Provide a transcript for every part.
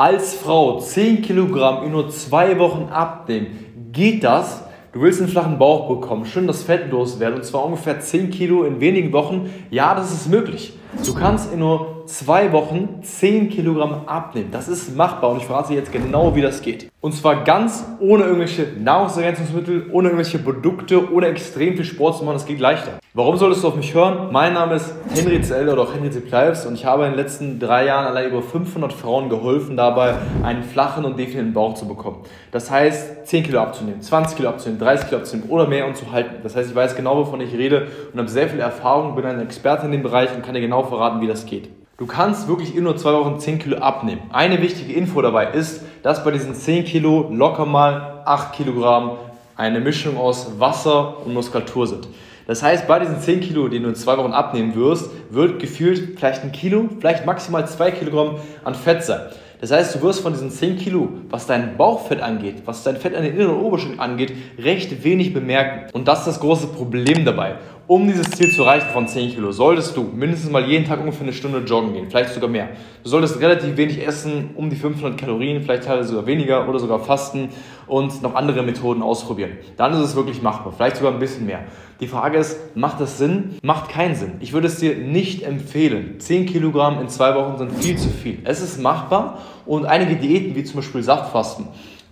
Als Frau 10 Kilogramm in nur zwei Wochen abnehmen, geht das? Du willst einen flachen Bauch bekommen, schön das Fett loswerden und zwar ungefähr 10 Kilo in wenigen Wochen. Ja, das ist möglich. Du kannst in nur zwei Wochen 10 Kilogramm abnehmen. Das ist machbar und ich verrate dir jetzt genau, wie das geht. Und zwar ganz ohne irgendwelche Nahrungsergänzungsmittel, ohne irgendwelche Produkte, ohne extrem viel Sport zu machen. Das geht leichter. Warum solltest du auf mich hören? Mein Name ist Henry ZL oder auch Henry Ziplives und ich habe in den letzten drei Jahren allein über 500 Frauen geholfen, dabei einen flachen und definierten Bauch zu bekommen. Das heißt, 10 Kilo abzunehmen, 20 Kilo abzunehmen, 30 Kilo abzunehmen oder mehr und zu halten. Das heißt, ich weiß genau, wovon ich rede und habe sehr viel Erfahrung, bin ein Experte in dem Bereich und kann dir genau verraten, wie das geht. Du kannst wirklich in nur zwei Wochen 10 Kilo abnehmen. Eine wichtige Info dabei ist, dass bei diesen 10 Kilo locker mal 8 Kilogramm eine Mischung aus Wasser und Muskulatur sind. Das heißt, bei diesen 10 Kilo, die du in zwei Wochen abnehmen wirst, wird gefühlt vielleicht ein Kilo, vielleicht maximal 2 Kilogramm an Fett sein. Das heißt, du wirst von diesen 10 Kilo, was dein Bauchfett angeht, was dein Fett an den inneren Oberschenkeln angeht, recht wenig bemerken. Und das ist das große Problem dabei. Um dieses Ziel zu erreichen von 10 Kilo, solltest du mindestens mal jeden Tag ungefähr eine Stunde joggen gehen, vielleicht sogar mehr. Du solltest relativ wenig essen, um die 500 Kalorien, vielleicht teilweise sogar weniger oder sogar fasten und noch andere Methoden ausprobieren. Dann ist es wirklich machbar, vielleicht sogar ein bisschen mehr. Die Frage ist, macht das Sinn? Macht keinen Sinn. Ich würde es dir nicht empfehlen. 10 Kilogramm in zwei Wochen sind viel zu viel. Es ist machbar und einige Diäten, wie zum Beispiel Saftfasten,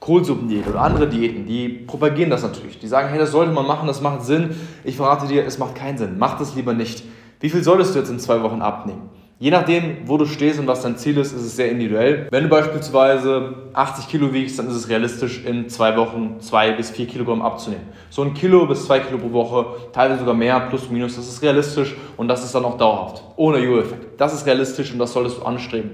Kohlsuppendiät oder andere Diäten, die propagieren das natürlich. Die sagen, hey, das sollte man machen, das macht Sinn. Ich verrate dir, es macht keinen Sinn. Mach das lieber nicht. Wie viel solltest du jetzt in zwei Wochen abnehmen? Je nachdem, wo du stehst und was dein Ziel ist, ist es sehr individuell. Wenn du beispielsweise 80 Kilo wiegst, dann ist es realistisch, in zwei Wochen zwei bis vier Kilogramm abzunehmen. So ein Kilo bis zwei Kilo pro Woche, teilweise sogar mehr, plus minus, das ist realistisch und das ist dann auch dauerhaft, ohne Jojo-Effekt. Das ist realistisch und das solltest du anstreben.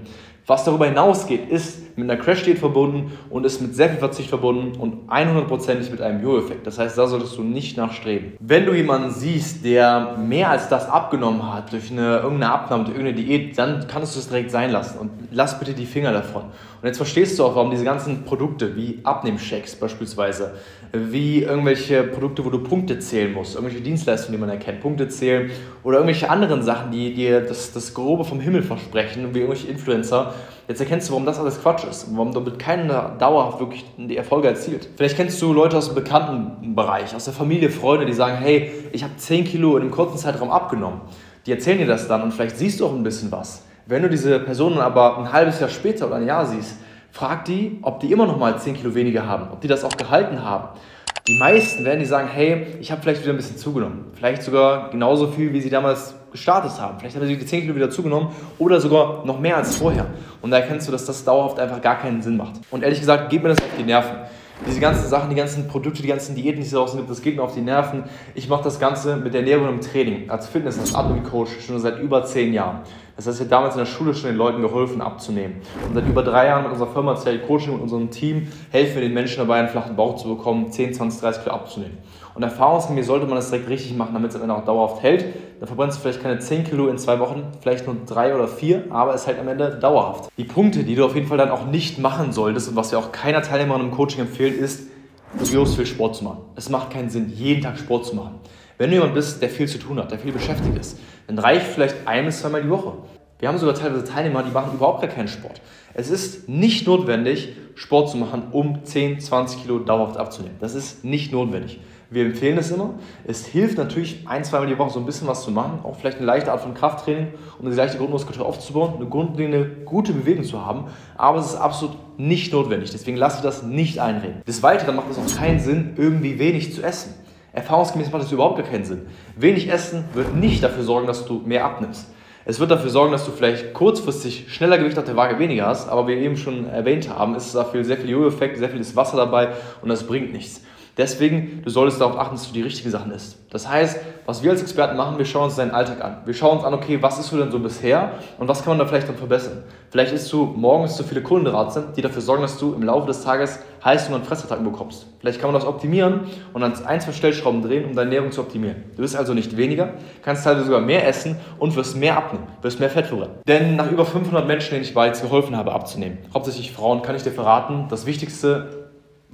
Was darüber hinausgeht, ist mit einer Crash-Diät verbunden und ist mit sehr viel Verzicht verbunden und 100%ig mit einem Jo-Effekt. Das heißt, da solltest du nicht nachstreben. Wenn du jemanden siehst, der mehr als das abgenommen hat durch eine, irgendeine Abnahme, durch irgendeine Diät, dann kannst du es direkt sein lassen und lass bitte die Finger davon. Und jetzt verstehst du auch, warum diese ganzen Produkte wie Abnehmshakes beispielsweise, wie irgendwelche Produkte, wo du Punkte zählen musst, irgendwelche Dienstleistungen, die man erkennt, Punkte zählen oder irgendwelche anderen Sachen, die dir das, das Grobe vom Himmel versprechen, wie irgendwelche Influencer, Jetzt erkennst du, warum das alles Quatsch ist und warum damit keiner dauerhaft wirklich die Erfolge erzielt. Vielleicht kennst du Leute aus dem bekannten Bereich, aus der Familie, Freunde, die sagen, hey, ich habe 10 Kilo in einem kurzen Zeitraum abgenommen. Die erzählen dir das dann und vielleicht siehst du auch ein bisschen was. Wenn du diese Personen aber ein halbes Jahr später oder ein Jahr siehst, frag die, ob die immer noch mal 10 Kilo weniger haben, ob die das auch gehalten haben. Die meisten werden die sagen, hey, ich habe vielleicht wieder ein bisschen zugenommen. Vielleicht sogar genauso viel, wie sie damals gestartet haben. Vielleicht haben sie die 10 Kilo wieder zugenommen oder sogar noch mehr als vorher. Und da erkennst du, dass das dauerhaft einfach gar keinen Sinn macht. Und ehrlich gesagt, geht mir das auf die Nerven. Diese ganzen Sachen, die ganzen Produkte, die ganzen Diäten, die es draußen gibt, das geht mir auf die Nerven. Ich mache das Ganze mit Ernährung und Training, als Fitness, als Abnehmcoach schon seit über 10 Jahren. Das heißt, wir haben damals in der Schule schon den Leuten geholfen, abzunehmen. Und seit über drei Jahren mit unserer Firma Cell Coaching und unserem Team helfen wir den Menschen dabei, einen flachen Bauch zu bekommen, 10, 20, 30 Kilo abzunehmen. Und erfahrungsgemäß sollte man das direkt richtig machen, damit es am Ende auch dauerhaft hält. Dann verbrennst du vielleicht keine 10 Kilo in zwei Wochen, vielleicht nur drei oder vier, aber es hält am Ende dauerhaft. Die Punkte, die du auf jeden Fall dann auch nicht machen solltest und was wir auch keiner Teilnehmerin im Coaching empfehlen, ist, grandios viel Sport zu machen. Es macht keinen Sinn, jeden Tag Sport zu machen. Wenn du jemand bist, der viel zu tun hat, der viel beschäftigt ist, dann reicht vielleicht ein bis zweimal die Woche. Wir haben sogar teilweise Teilnehmer, die machen überhaupt gar keinen Sport. Es ist nicht notwendig, Sport zu machen, um 10, 20 Kilo dauerhaft abzunehmen. Das ist nicht notwendig. Wir empfehlen es immer. Es hilft natürlich, ein, zweimal die Woche so ein bisschen was zu machen, auch vielleicht eine leichte Art von Krafttraining, um eine leichte Grundmuskulatur aufzubauen, eine grundlegende gute Bewegung zu haben. Aber es ist absolut nicht notwendig. Deswegen lasse ich das nicht einreden. Des Weiteren macht es auch keinen Sinn, irgendwie wenig zu essen. Erfahrungsgemäß macht es überhaupt gar keinen Sinn. Wenig Essen wird nicht dafür sorgen, dass du mehr abnimmst. Es wird dafür sorgen, dass du vielleicht kurzfristig schneller Gewicht auf der Waage weniger hast, aber wie wir eben schon erwähnt haben, ist dafür sehr viel Jojo-Effekt, sehr viel Wasser dabei und das bringt nichts. Deswegen, du solltest darauf achten, dass du die richtigen Sachen isst. Das heißt, was wir als Experten machen, wir schauen uns deinen Alltag an. Wir schauen uns an, okay, was isst du denn so bisher und was kann man da vielleicht dann verbessern? Vielleicht isst du morgens zu viele Kohlenhydrate, die dafür sorgen, dass du im Laufe des Tages Heißhunger und Fressattacken bekommst. Vielleicht kann man das optimieren und an ein, zwei Stellschrauben drehen, um deine Ernährung zu optimieren. Du wirst also nicht weniger, kannst teilweise sogar mehr essen und wirst mehr abnehmen, wirst mehr Fett verbrennen. Denn nach über 500 Menschen, denen ich bereits geholfen habe abzunehmen, hauptsächlich Frauen, kann ich dir verraten, das Wichtigste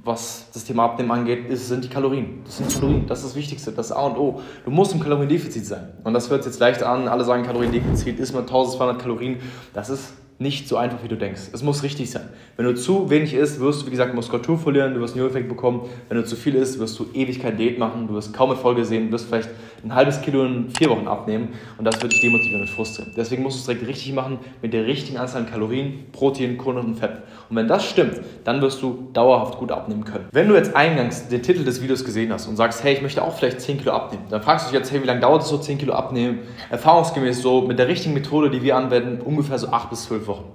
was das Thema Abnehmen angeht, ist, sind die Kalorien. Das sind Kalorien, das ist das Wichtigste, das A und O. Du musst im Kaloriendefizit sein. Und das hört sich jetzt leicht an, alle sagen Kaloriendefizit ist mal 1200 Kalorien. Das ist nicht so einfach, wie du denkst. Es muss richtig sein. Wenn du zu wenig isst, wirst du, wie gesagt, Muskulatur verlieren, du wirst einen Effekt bekommen. Wenn du zu viel isst, wirst du Ewigkeit Diät machen, du wirst kaum Erfolge sehen, du wirst vielleicht ein halbes Kilo in vier Wochen abnehmen und das wird dich demotivieren und frustrieren. Deswegen musst du es direkt richtig machen mit der richtigen Anzahl an Kalorien, Protein, Kohlenhydraten und Fett. Und wenn das stimmt, dann wirst du dauerhaft gut abnehmen können. Wenn du jetzt eingangs den Titel des Videos gesehen hast und sagst, hey, ich möchte auch vielleicht 10 Kilo abnehmen, dann fragst du dich jetzt, hey, wie lange dauert es so 10 Kilo abnehmen? Erfahrungsgemäß so mit der richtigen Methode, die wir anwenden, ungefähr so 8 bis 12 Wochen.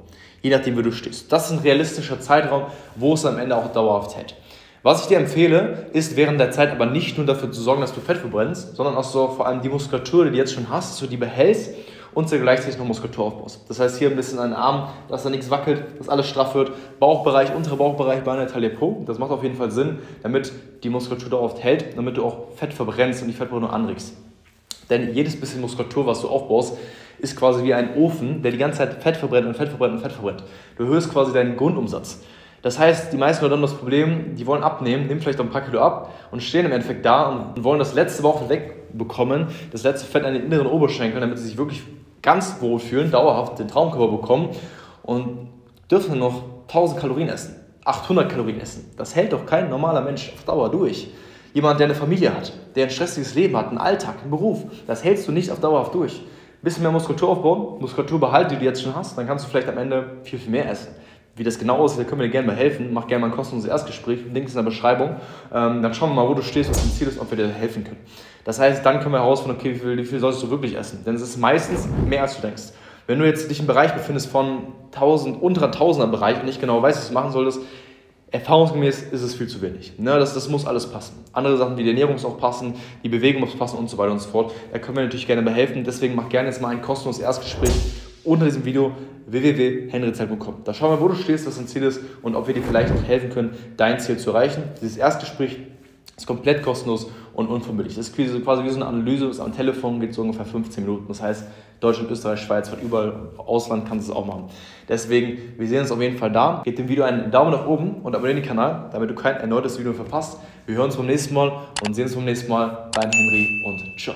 Je nachdem, wie du stehst. Das ist ein realistischer Zeitraum, wo es am Ende auch dauerhaft hält. Was ich dir empfehle, ist während der Zeit aber nicht nur dafür zu sorgen, dass du Fett verbrennst, sondern auch so vor allem die Muskulatur, die du jetzt schon hast, dass du die behältst und dir gleichzeitig noch Muskulatur aufbaust. Das heißt, hier ein bisschen an den Arm, dass da nichts wackelt, dass alles straff wird. Bauchbereich, unterer Bauchbereich, Beine, Taille, Po. Das macht auf jeden Fall Sinn, damit die Muskulatur dauerhaft hält, damit du auch Fett verbrennst und die Fettverbrennung anregst. Denn jedes bisschen Muskulatur, was du aufbaust, ist quasi wie ein Ofen, der die ganze Zeit Fett verbrennt und Fett verbrennt und Fett verbrennt. Du erhöhst quasi deinen Grundumsatz. Das heißt, die meisten Leute haben das Problem, die wollen abnehmen, nehmen vielleicht auch ein paar Kilo ab und stehen im Endeffekt da und wollen das letzte Woche wegbekommen, das letzte Fett an den inneren Oberschenkeln, damit sie sich wirklich ganz wohl fühlen, dauerhaft den Traumkörper bekommen und dürfen noch 1000 Kalorien essen, 800 Kalorien essen. Das hält doch kein normaler Mensch auf Dauer durch. Jemand, der eine Familie hat, der ein stressiges Leben hat, einen Alltag, einen Beruf, das hältst du nicht auf Dauer durch. Ein bisschen mehr Muskulatur aufbauen, Muskulatur behalten, die du jetzt schon hast, dann kannst du vielleicht am Ende viel, viel mehr essen. Wie das genau aussieht, da können wir dir gerne mal helfen. Mach gerne mal ein kostenloses Erstgespräch, Link ist in der Beschreibung. Ähm, dann schauen wir mal, wo du stehst, was dein Ziel ist, ob wir dir helfen können. Das heißt, dann können wir herausfinden, okay, wie viel, wie viel solltest du wirklich essen? Denn es ist meistens mehr, als du denkst. Wenn du jetzt dich im Bereich befindest von 1000, unterer 1000er Bereich und nicht genau weißt, was du machen solltest, erfahrungsgemäß ist es viel zu wenig. Ne, das, das muss alles passen. Andere Sachen wie die Ernährung muss auch passen, die Bewegung muss passen und so weiter und so fort. Da können wir natürlich gerne behelfen. Deswegen mach gerne jetzt mal ein kostenloses Erstgespräch unter diesem Video www.henryzeit.com. Da schauen wir, wo du stehst, was dein Ziel ist und ob wir dir vielleicht auch helfen können, dein Ziel zu erreichen. Dieses Erstgespräch ist komplett kostenlos und unverbindlich. Das ist quasi wie so eine Analyse, ist am Telefon, geht so ungefähr 15 Minuten. Das heißt, Deutschland, Österreich, Schweiz, überall, Ausland kannst du es auch machen. Deswegen, wir sehen uns auf jeden Fall da. Gebt dem Video einen Daumen nach oben und abonniert den Kanal, damit du kein erneutes Video verpasst. Wir hören uns beim nächsten Mal und sehen uns beim nächsten Mal. Dein Henry und ciao.